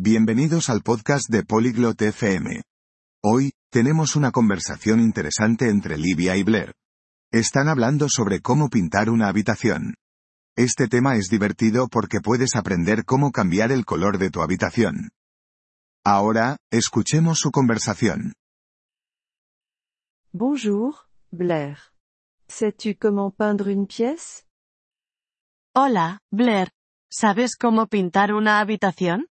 Bienvenidos al podcast de Polyglot FM. Hoy, tenemos una conversación interesante entre Livia y Blair. Están hablando sobre cómo pintar una habitación. Este tema es divertido porque puedes aprender cómo cambiar el color de tu habitación. Ahora, escuchemos su conversación. Bonjour, Blair. Sais-tu comment peindre une pièce Hola, Blair. ¿Sabes cómo pintar una habitación?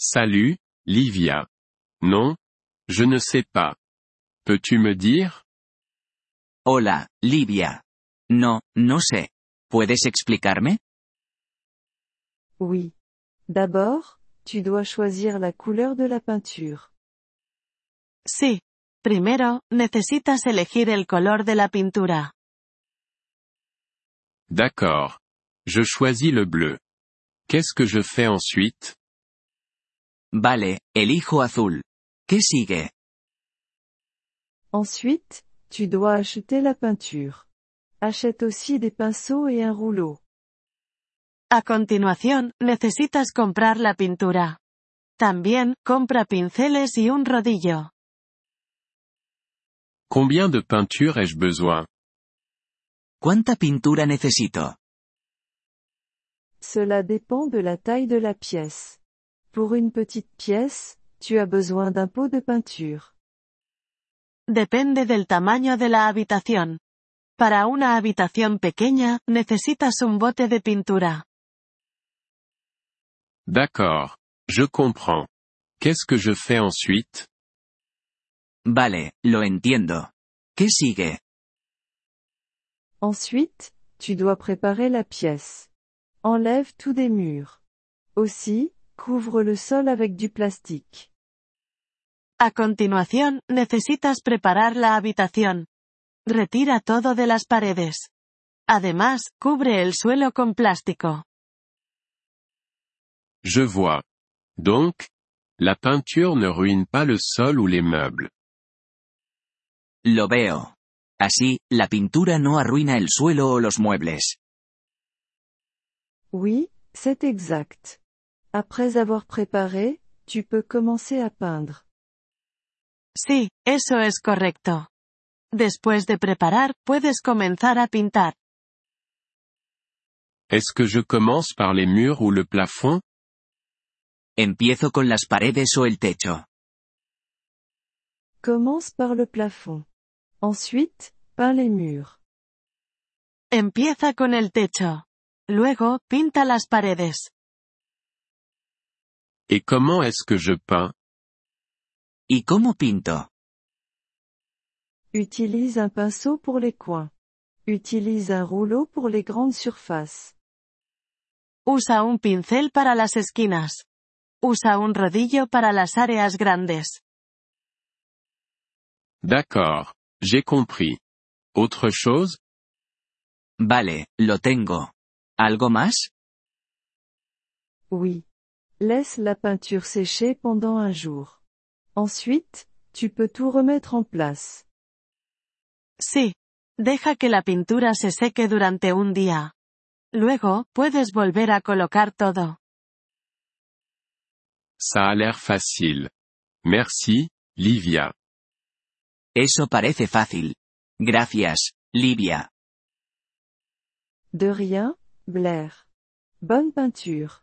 Salut, Livia. Non, je ne sais pas. Peux-tu me dire? Hola, Livia. No, no sé. ¿Puedes explicarme? Oui. D'abord, tu dois choisir la couleur de la peinture. Sí. Primero, necesitas elegir el color de la pintura. D'accord. Je choisis le bleu. Qu'est-ce que je fais ensuite? Vale, elijo azul. ¿Qué sigue? Ensuite, tu dois acheter la peinture. Achète aussi des pinceaux et un rouleau. A continuación, necesitas comprar la pintura. También, compra pinceles y un rodillo. Combien de peinture ai-je besoin? ¿Cuánta pintura necesito? Cela dépend de la taille de la pièce. Pour une petite pièce, tu as besoin d'un pot de peinture. Depende del tamaño de la habitación. Para una habitación pequeña, necesitas un bote de pintura. D'accord. Je comprends. Qu'est-ce que je fais ensuite? Vale, lo entiendo. ¿Qué sigue? Ensuite, tu dois préparer la pièce. Enlève tout des murs. Aussi, couvre le sol avec du plastique. A continuación, necesitas preparar la habitación. Retira todo de las paredes. Además, cubre el suelo con plástico. Je vois. Donc, la peinture ne ruine pas le sol ou les meubles. Lo veo. Así, la pintura no arruina el suelo o los muebles. Oui, c'est exact. Après avoir préparé, tu peux commencer à peindre. Sí, eso es correcto. Después de preparar, puedes comenzar a pintar. Est-ce que je commence par les murs ou le plafond? ¿Empiezo con las paredes o el techo? Commence par le plafond. Ensuite, peins les murs. Empieza con el techo. Luego, pinta las paredes. Et comment est-ce que je peins? ¿Y cómo pinto? Utilise un pinceau pour les coins. Utilise un rouleau pour les grandes surfaces. Usa un pincel para las esquinas. Usa un rodillo para las áreas grandes. D'accord. J'ai compris. Autre chose? Vale, lo tengo. ¿Algo más? Oui. Laisse la peinture sécher pendant un jour. Ensuite, tu peux tout remettre en place. Sí. Deja que la pintura se seque durante un día. Luego, puedes volver a colocar todo. Ça a l'air facile. Merci, Livia. Eso parece fácil. Gracias, Livia. De rien, Blair. Bonne peinture.